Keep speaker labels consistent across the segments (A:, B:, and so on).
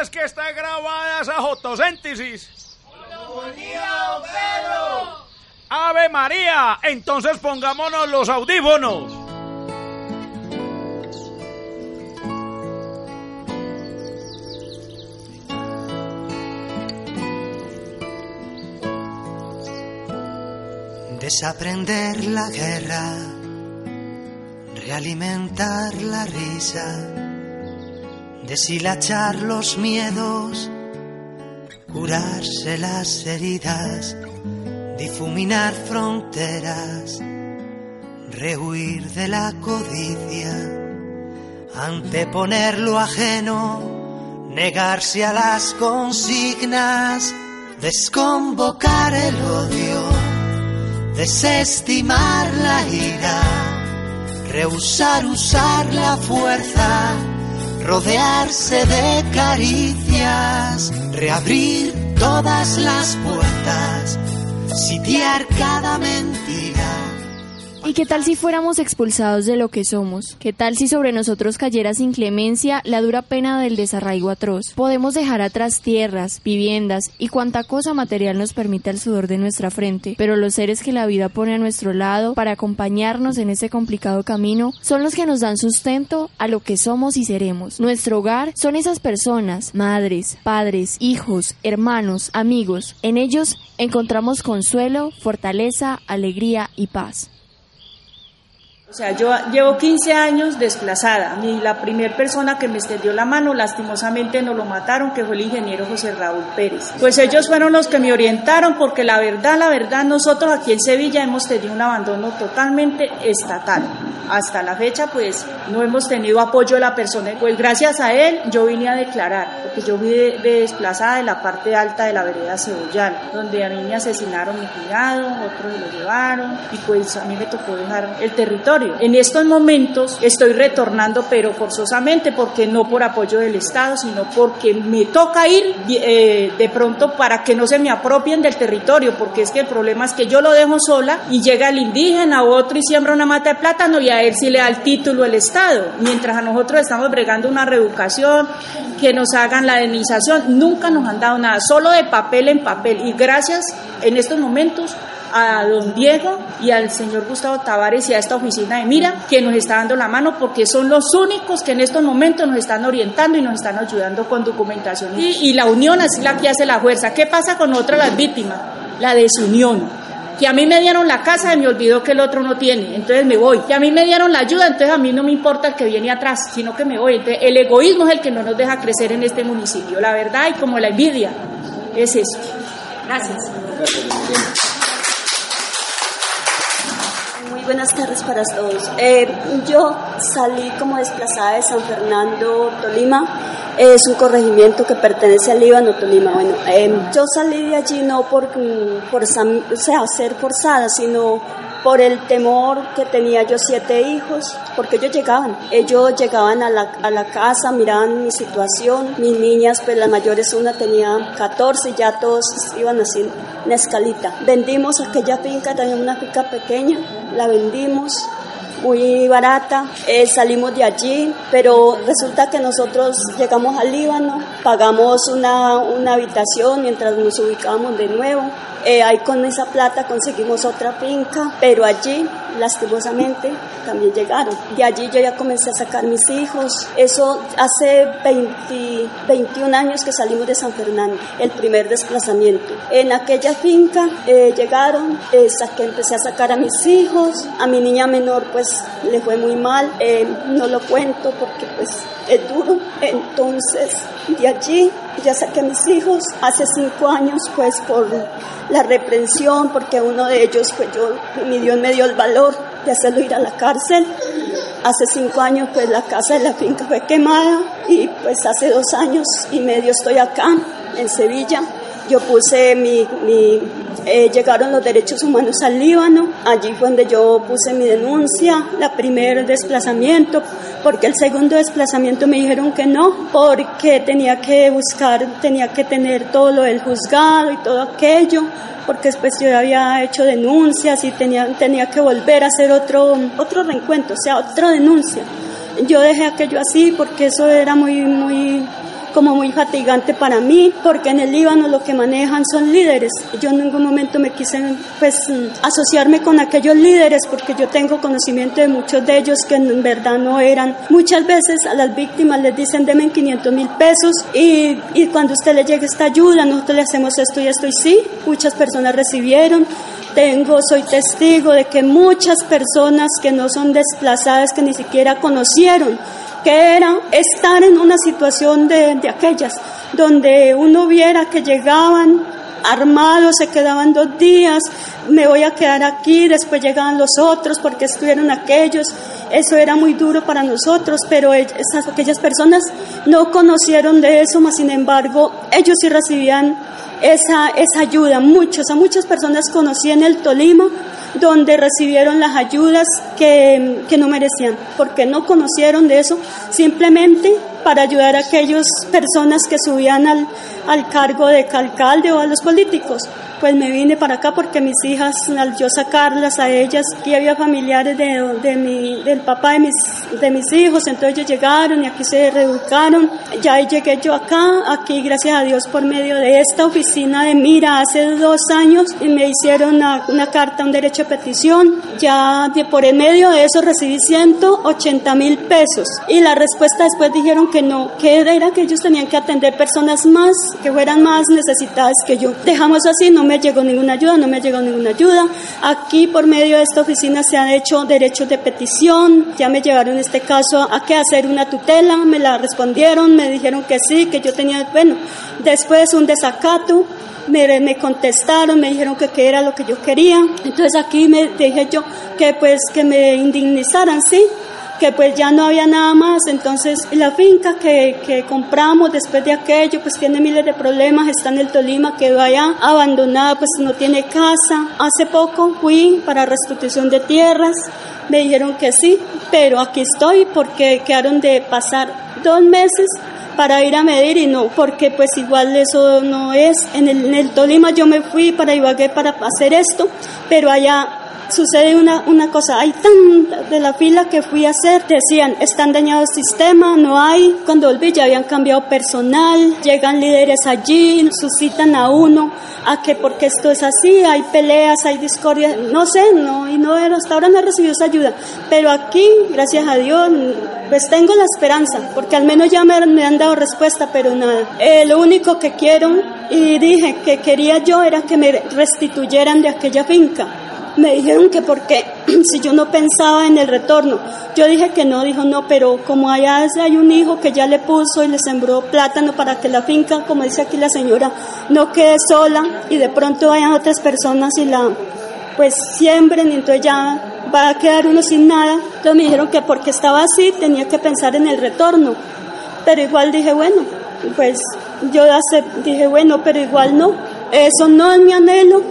A: Es que está grabada esa fotosíntesis? ¡Ave María! Entonces pongámonos los audífonos.
B: Desaprender la guerra, realimentar la risa, deshilachar los miedos, curarse las heridas, difuminar fronteras, rehuir de la codicia, anteponer lo ajeno, negarse a las consignas, desconvocar el odio desestimar la ira, rehusar usar la fuerza, rodearse de caricias, reabrir todas las puertas, sitiar cada mentira.
C: ¿Y qué tal si fuéramos expulsados de lo que somos? ¿Qué tal si sobre nosotros cayera sin clemencia la dura pena del desarraigo atroz? Podemos dejar atrás tierras, viviendas y cuanta cosa material nos permita el sudor de nuestra frente, pero los seres que la vida pone a nuestro lado para acompañarnos en ese complicado camino son los que nos dan sustento a lo que somos y seremos. Nuestro hogar son esas personas, madres, padres, hijos, hermanos, amigos. En ellos encontramos consuelo, fortaleza, alegría y paz.
D: O sea, yo llevo 15 años desplazada. Ni la primera persona que me extendió la mano, lastimosamente no lo mataron, que fue el ingeniero José Raúl Pérez. Pues ellos fueron los que me orientaron, porque la verdad, la verdad, nosotros aquí en Sevilla hemos tenido un abandono totalmente estatal. Hasta la fecha, pues no hemos tenido apoyo de la persona. Pues gracias a él, yo vine a declarar, porque yo fui de, de desplazada de la parte alta de la vereda Cebollal, donde a mí me asesinaron mi cuñado, otros me lo llevaron, y pues a mí me tocó dejar el territorio. En estos momentos estoy retornando, pero forzosamente, porque no por apoyo del Estado, sino porque me toca ir eh, de pronto para que no se me apropien del territorio, porque es que el problema es que yo lo dejo sola y llega el indígena o otro y siembra una mata de plátano y a él sí le da el título el Estado, mientras a nosotros estamos bregando una reeducación, que nos hagan la indemnización, nunca nos han dado nada, solo de papel en papel. Y gracias en estos momentos a don Diego y al señor Gustavo Tavares y a esta oficina de Mira que nos está dando la mano porque son los únicos que en estos momentos nos están orientando y nos están ayudando con documentación. Y, la unión así la que hace la fuerza. ¿Qué pasa con otras las víctimas? La desunión que a mí me dieron la casa y me olvidó que el otro no tiene, entonces me voy. Que a mí me dieron la ayuda, entonces a mí no me importa el que viene atrás, sino que me voy. El egoísmo es el que no nos deja crecer en este municipio, la verdad, y como la envidia, es eso. Gracias.
E: Muy buenas tardes para todos. Eh, yo salí como desplazada de San Fernando, Tolima. Es un corregimiento que pertenece al Líbano, Tolima. Bueno, eh, yo salí de allí no por, por o sea, ser forzada, sino por el temor que tenía yo siete hijos, porque ellos llegaban, ellos llegaban a la, a la casa, miraban mi situación, mis niñas, pues las mayores una tenía 14 y ya todos iban así en escalita. Vendimos aquella finca, teníamos una finca pequeña, la vendimos, muy barata, eh, salimos de allí, pero resulta que nosotros llegamos al Líbano, pagamos una, una habitación mientras nos ubicábamos de nuevo, Eh, ahí con esa plata conseguimos otra finca, pero allí, lastimosamente, también llegaron. De allí yo ya comencé a sacar mis hijos. Eso hace 20, 21 años que salimos de San Fernando, el primer desplazamiento. En aquella finca eh, llegaron, eh, saqué, empecé a sacar a mis hijos, a mi niña menor pues le fue muy mal, eh, no lo cuento porque pues es duro. Entonces, de allí ya saqué a mis hijos. Hace cinco años, pues por la reprensión, porque uno de ellos, pues yo, mi Dios me dio el valor de hacerlo ir a la cárcel. Hace cinco años, pues la casa de la finca fue quemada y pues hace dos años y medio estoy acá, en Sevilla. Yo puse mi, mi eh, llegaron los derechos humanos al Líbano, allí fue donde yo puse mi denuncia, la primer desplazamiento, porque el segundo desplazamiento me dijeron que no, porque tenía que buscar, tenía que tener todo lo del juzgado y todo aquello, porque después yo había hecho denuncias y tenía, tenía que volver a hacer otro, otro reencuentro, o sea, otra denuncia. Yo dejé aquello así porque eso era muy, muy, como muy fatigante para mí, porque en el Líbano lo que manejan son líderes. Yo en ningún momento me quise pues asociarme con aquellos líderes porque yo tengo conocimiento de muchos de ellos que en verdad no eran. Muchas veces a las víctimas les dicen denme 500 mil pesos y, y cuando usted le llegue esta ayuda, nosotros le hacemos esto y esto y sí, muchas personas recibieron tengo, soy testigo de que muchas personas que no son desplazadas, que ni siquiera conocieron que era estar en una situación de, de aquellas, donde uno viera que llegaban armados, se quedaban dos días, me voy a quedar aquí, después llegaban los otros porque estuvieron aquellos, eso era muy duro para nosotros, pero esas, aquellas personas no conocieron de eso, mas sin embargo ellos sí recibían esa, esa ayuda, muchos, a muchas personas conocí en el Tolima, donde recibieron las ayudas que, que, no merecían, porque no conocieron de eso, simplemente para ayudar a aquellas personas que subían al, al cargo de alcalde o a los políticos. Pues me vine para acá porque mis hijas, al yo sacarlas a ellas, y había familiares de, de mi, del papá de mis, de mis hijos, entonces ellos llegaron y aquí se reeducaron. Ya llegué yo acá, aquí gracias a Dios por medio de esta oficina de Mira hace dos años y me hicieron una, una carta, un derecho petición. Ya por el medio de eso recibí 180 mil pesos y la respuesta después dijeron que no, que era que ellos tenían que atender personas más, que fueran más necesitadas que yo. Dejamos así, no me llegó ninguna ayuda, no me llegó ninguna ayuda. Aquí por medio de esta oficina se han hecho derechos de petición, ya me llevaron en este caso a que hacer una tutela, me la respondieron, me dijeron que sí, que yo tenía, bueno, después un desacato, me, me, contestaron, me dijeron que qué era lo que yo quería. Entonces aquí me dije yo que pues que me indemnizaran, sí, que pues ya no había nada más, entonces la finca que, que, compramos después de aquello pues tiene miles de problemas, está en el Tolima, quedó allá abandonada, pues no tiene casa. Hace poco fui para restitución de tierras, me dijeron que sí, pero aquí estoy porque quedaron de pasar dos meses para ir a medir y no, porque pues igual eso no es. En el, en el Tolima yo me fui para Ibagué para hacer esto, pero allá sucede una, una cosa, hay tanta de la fila que fui a hacer, decían, están dañados el sistema, no hay, cuando volví ya habían cambiado personal, llegan líderes allí, suscitan a uno, a que porque esto es así, hay peleas, hay discordia, no sé, no, y no, hasta ahora no he recibido esa ayuda, pero aquí, gracias a Dios, pues tengo la esperanza, porque al menos ya me, me han dado respuesta, pero nada, eh, lo único que quiero, y dije que quería yo era que me restituyeran de aquella finca, me dijeron que porque si yo no pensaba en el retorno. Yo dije que no, dijo no, pero como allá hay un hijo que ya le puso y le sembró plátano para que la finca, como dice aquí la señora, no quede sola y de pronto vayan otras personas y la pues siembren entonces ya va a quedar uno sin nada. Entonces me dijeron que porque estaba así tenía que pensar en el retorno. Pero igual dije, bueno, pues yo dije, bueno, pero igual no. Eso no es mi anhelo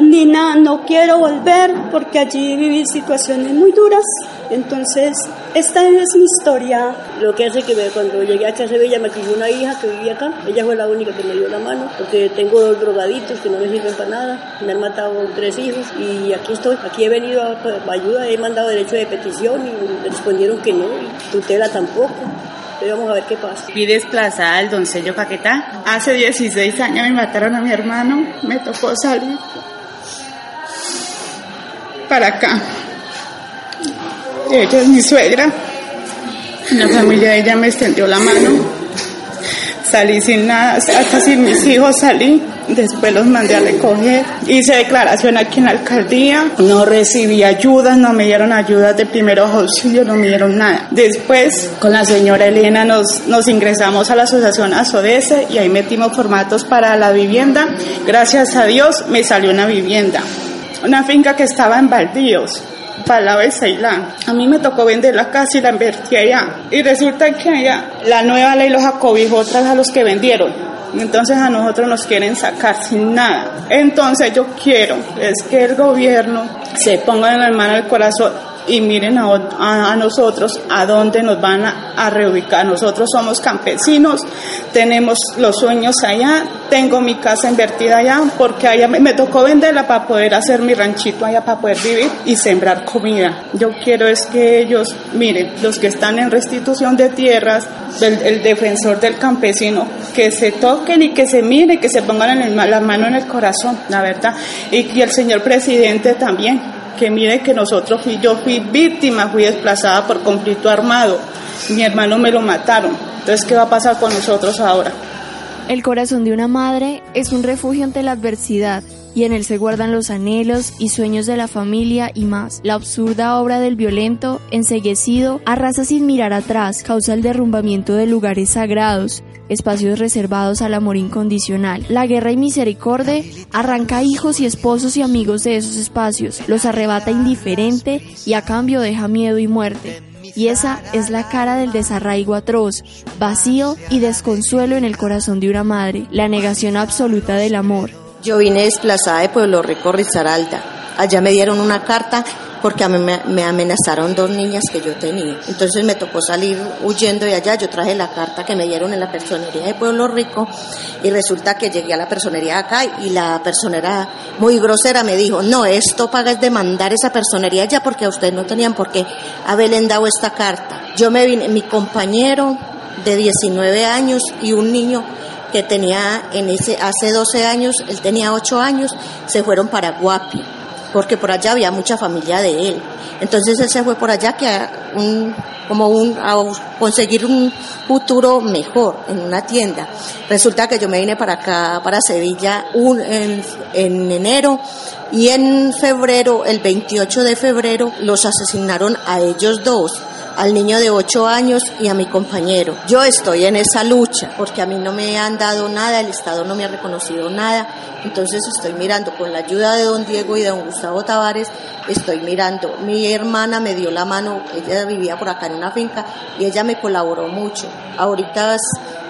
E: ni nada, no quiero volver porque allí viví situaciones muy duras. Entonces, esta es mi historia.
F: Lo que hace que me, cuando llegué acá a Sevilla me crió una hija que vivía acá. Ella fue la única que me dio la mano porque tengo dos drogaditos que no me sirven para nada. Me han matado tres hijos y aquí estoy. Aquí he venido a, a ayuda, he mandado derecho de petición y me respondieron que no, y tutela tampoco vamos a ver qué pasa.
G: Fui desplazada al Doncello Caquetá. Hace 16 años me mataron a mi hermano. Me tocó salir para acá. Ella es mi suegra. La familia de ella me extendió la mano salí sin nada, hasta sin mis hijos salí, después los mandé a recoger, hice declaración aquí en la alcaldía, no recibí ayudas, no me dieron ayudas de primeros auxilios, no me dieron nada. Después con la señora Elena nos, nos ingresamos a la asociación Azodese y ahí metimos formatos para la vivienda, gracias a Dios me salió una vivienda, una finca que estaba en baldíos para de Ceilán. A mí me tocó vender la casa y la invertí allá. Y resulta que allá la nueva ley los acobijó otras a los que vendieron. Entonces a nosotros nos quieren sacar sin nada. Entonces yo quiero es que el gobierno se ponga en la mano del corazón y miren a, nosotros a dónde nos van a, reubicar. Nosotros somos campesinos, tenemos los sueños allá, tengo mi casa invertida allá porque allá me, tocó venderla para poder hacer mi ranchito allá, para poder vivir y sembrar comida. Yo quiero es que ellos, miren, los que están en restitución de tierras, el, defensor del campesino, que se toquen y que se miren, que se pongan en la mano en el corazón, la verdad. y el señor presidente también, que mire que nosotros fui, yo fui víctima, fui desplazada por conflicto armado, mi hermano me lo mataron, entonces ¿qué va a pasar con nosotros ahora?
C: El corazón de una madre es un refugio ante la adversidad y en él se guardan los anhelos y sueños de la familia y más. La absurda obra del violento, enseguecido, arrasa sin mirar atrás, causa el derrumbamiento de lugares sagrados, espacios reservados al amor incondicional. La guerra y misericordia arranca hijos y esposos y amigos de esos espacios, los arrebata indiferente y a cambio deja miedo y muerte. Y esa es la cara del desarraigo atroz, vacío y desconsuelo en el corazón de una madre, la negación absoluta del amor.
H: Yo vine desplazada de Pueblo Rico, Rizaralda. Allá me dieron una carta porque me, amenazaron dos niñas que yo tenía. Entonces me tocó salir huyendo de allá. Yo traje la carta que me dieron en la personería de Pueblo Rico y resulta que llegué a la personería acá y la personera muy grosera me dijo, no, esto paga es demandar esa personería ya porque a ustedes no tenían por qué haberle dado esta carta. Yo me vine, mi compañero de 19 años y un niño que tenía en ese hace 12 años, él tenía 8 años, se fueron para Guapi porque por allá había mucha familia de él. Entonces él se fue por allá que a un, como un, conseguir un futuro mejor en una tienda. Resulta que yo me vine para acá, para Sevilla, un, en, en enero y en febrero, el 28 de febrero, los asesinaron a ellos dos al niño de 8 años y a mi compañero. Yo estoy en esa lucha porque a mí no me han dado nada, el Estado no me ha reconocido nada, entonces estoy mirando con la ayuda de don Diego y de don Gustavo Tavares, estoy mirando. Mi hermana me dio la mano, ella vivía por acá en una finca y ella me colaboró mucho. Ahorita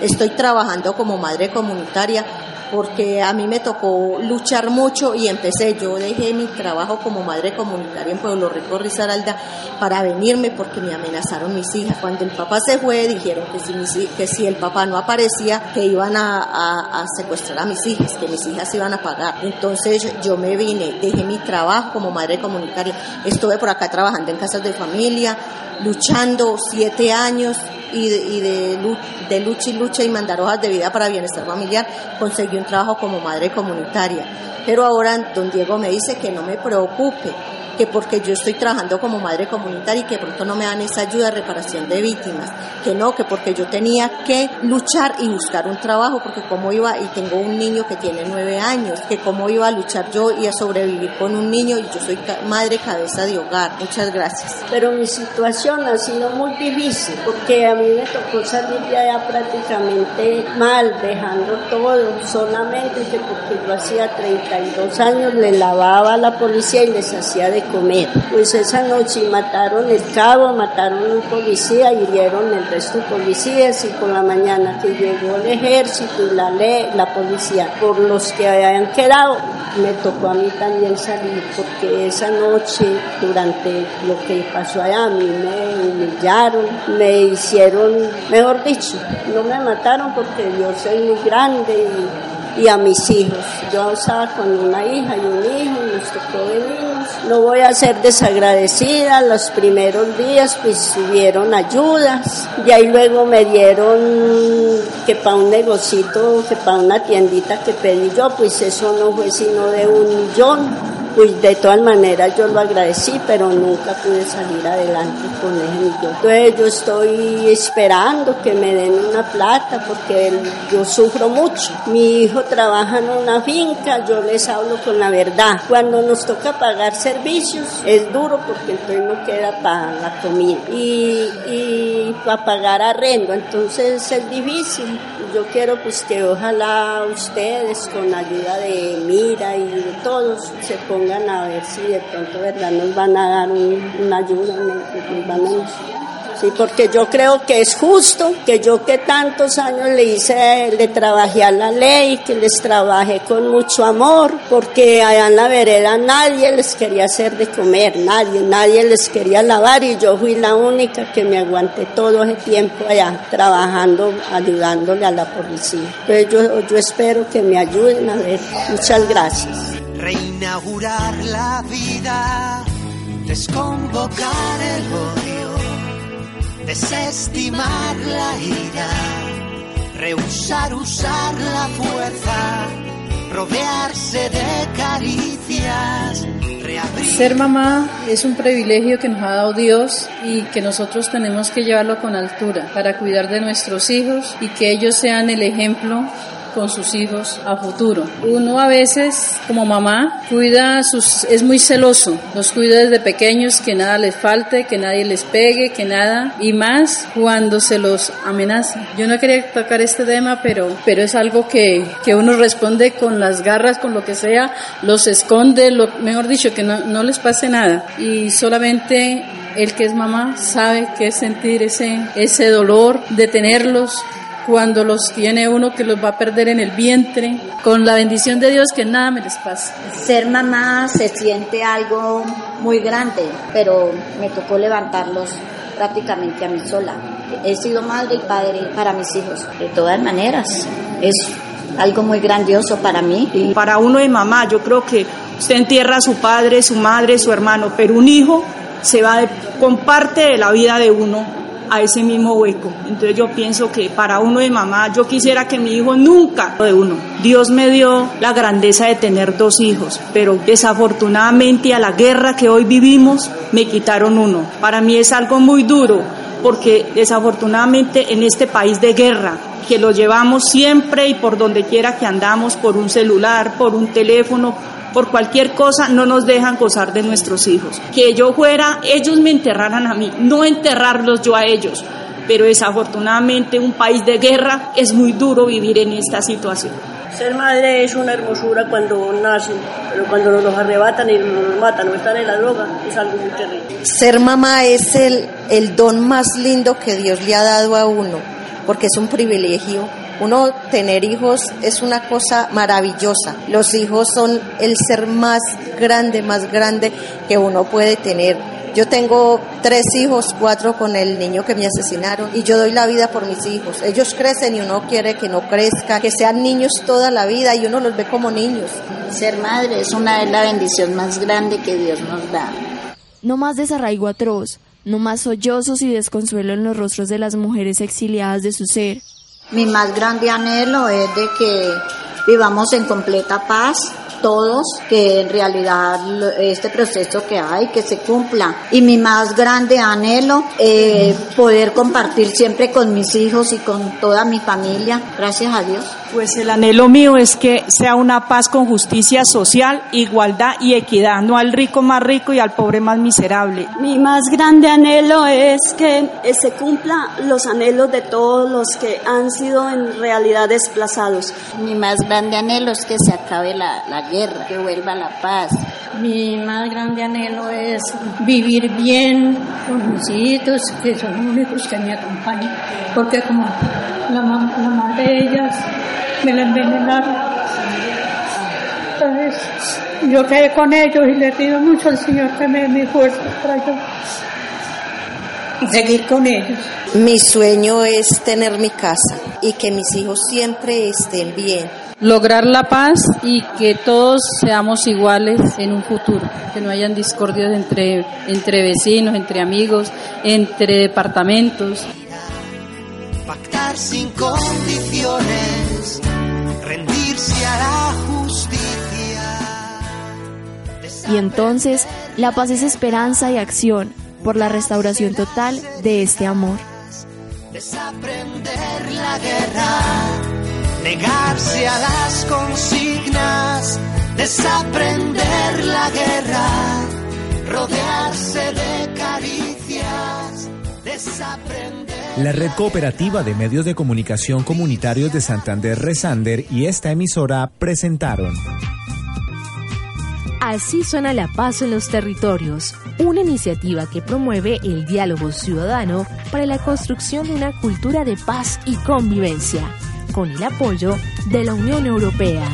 H: estoy trabajando como madre comunitaria porque a mí me tocó luchar mucho y empecé, yo dejé mi trabajo como madre comunitaria en Pueblo Rico, Rizaralda, para venirme porque me amenazaron mis hijas. Cuando el papá se fue, dijeron que si, que si el papá no aparecía, que iban a, secuestrar a mis hijas, que mis hijas iban a pagar. Entonces yo me vine, dejé mi trabajo como madre comunitaria, estuve por acá trabajando en casas de familia, luchando siete años y de, y de, lucha y lucha y mandar hojas de vida para bienestar familiar, conseguí un trabajo como madre comunitaria. Pero ahora don Diego me dice que no me preocupe, que porque yo estoy trabajando como madre comunitaria y que pronto no me dan esa ayuda de reparación de víctimas, que no, que porque yo tenía que luchar y buscar un trabajo, porque como iba, y tengo un niño que tiene nueve años, que cómo iba a luchar yo y a sobrevivir con un niño y yo soy madre cabeza de hogar. Muchas gracias.
F: Pero mi situación ha sido muy difícil, porque a mí me tocó salir de allá prácticamente mal, dejando todo, solamente que porque yo hacía 32 años le lavaba a la policía y les hacía de comer. Pues esa noche mataron el cabo, mataron un policía hirieron el resto de policías y por la mañana que llegó el ejército y la ley, la policía, por los que habían quedado, me tocó a mí también salir porque esa noche durante lo que pasó allá a mí me humillaron, me hicieron, mejor dicho, no me mataron porque yo soy muy grande y a mis hijos. Yo estaba con una hija y un hijo y nos tocó venirnos. No voy a ser desagradecida, los primeros días pues hubieron ayudas. Y ahí luego me dieron que para un negocito, que para una tiendita que pedí yo, pues eso no fue sino de un millón pues de todas maneras yo lo agradecí, pero nunca pude salir adelante con él. Entonces yo estoy esperando que me den una plata porque yo sufro mucho. Mi hijo trabaja en una finca, yo les hablo con la verdad. Cuando nos toca pagar servicios es duro porque entonces no queda para la comida y, y para pagar arrendo, entonces es difícil. Yo quiero pues que ojalá ustedes con ayuda de Mira y de todos se pongan pongan a ver si de pronto verdad nos van a dar un, una ayuda, Sí, porque yo creo que es justo que yo que tantos años le hice, le trabajé a la ley, que les trabajé con mucho amor, porque allá en la vereda nadie les quería hacer de comer, nadie, nadie les quería lavar y yo fui la única que me aguanté todo ese tiempo allá trabajando, ayudándole a la policía. Entonces yo, yo espero que me ayuden a ver. Muchas gracias
B: reinaugurar la vida, desconvocar el odio, desestimar la ira, rehusar usar la fuerza, rodearse de caricias.
I: Ser mamá es un privilegio que nos ha dado Dios y que nosotros tenemos que llevarlo con altura para cuidar de nuestros hijos y que ellos sean el ejemplo con sus hijos a futuro. Uno a veces como mamá cuida sus es muy celoso, los cuida desde pequeños que nada les falte, que nadie les pegue, que nada y más cuando se los amenaza. Yo no quería tocar este tema, pero pero es algo que, que uno responde con las garras, con lo que sea, los esconde, lo, mejor dicho, que no, no les pase nada y solamente el que es mamá sabe qué es sentir ese, ese dolor de tenerlos cuando los tiene uno que los va a perder en el vientre, con la bendición de Dios que nada me les pase.
J: Ser mamá se siente algo muy grande, pero me tocó levantarlos prácticamente a mí sola. He sido madre y padre para mis hijos, de todas maneras. Es algo muy grandioso para mí.
D: Y para uno de mamá, yo creo que usted entierra a su padre, su madre, su hermano, pero un hijo se va de, con parte de la vida de uno a ese mismo hueco. Entonces yo pienso que para uno de mamá, yo quisiera que mi hijo nunca de uno. Dios me dio la grandeza de tener dos hijos, pero desafortunadamente a la guerra que hoy vivimos me quitaron uno. Para mí es algo muy duro porque desafortunadamente en este país de guerra, que lo llevamos siempre y por donde quiera que andamos, por un celular, por un teléfono, por cualquier cosa no nos dejan gozar de nuestros hijos. Que yo fuera, ellos me enterraran a mí, no enterrarlos yo a ellos. Pero desafortunadamente un país de guerra es muy duro vivir en esta situación.
F: Ser madre es una hermosura cuando nacen, pero cuando nos los arrebatan y nos matan o están en la droga es algo muy terrible.
H: Ser mamá es el, el don más lindo que Dios le ha dado a uno, porque es un privilegio uno tener hijos es una cosa maravillosa. Los hijos son el ser más grande, más grande que uno puede tener. Yo tengo tres hijos, cuatro con el niño que me asesinaron y yo doy la vida por mis hijos. Ellos crecen y uno quiere que no crezca, que sean niños toda la vida y uno los ve como niños.
J: Ser madre es una de las bendiciones más grandes que Dios nos da.
C: No más desarraigo atroz, no más sollozos y desconsuelo en los rostros de las mujeres exiliadas de su ser.
J: Mi más grande anhelo es de que vivamos en completa paz todos, que en realidad este proceso que hay, que se cumpla. Y mi más grande anhelo, eh, poder compartir siempre con mis hijos y con toda mi familia, gracias a Dios.
D: Pues el anhelo mío es que sea una paz con justicia social, igualdad y equidad, no al rico más rico y al pobre más miserable.
E: Mi más grande anhelo es que se cumpla los anhelos de todos los que han sido en realidad desplazados.
J: Mi más grande anhelo es que se acabe la, la guerra, que vuelva la paz.
K: Mi más grande anhelo es vivir bien con mis hijos, que son los únicos que me acompañan, porque como la, la madre de ellas me la envenenaron. Entonces, yo quedé con ellos y le pido mucho al Señor que me dé mi fuerza para yo seguir con ellos.
H: Mi sueño es tener mi casa y que mis hijos siempre estén bien.
I: Lograr la paz y que todos seamos iguales en un futuro, que no hayan discordias entre, entre vecinos, entre amigos, entre departamentos.
B: Pactar sin condiciones, rendirse a la justicia.
C: Y entonces, la paz es esperanza y acción por la restauración total de este amor.
B: Desaprender la guerra, negarse a las consignas, desaprender la guerra, rodearse de caricias, desaprender.
L: La Red Cooperativa de Medios de Comunicación Comunitarios de Santander Resander y esta emisora presentaron
M: Así suena la paz en los territorios, una iniciativa que promueve el diálogo ciudadano para la construcción de una cultura de paz y convivencia, con el apoyo de la Unión Europea.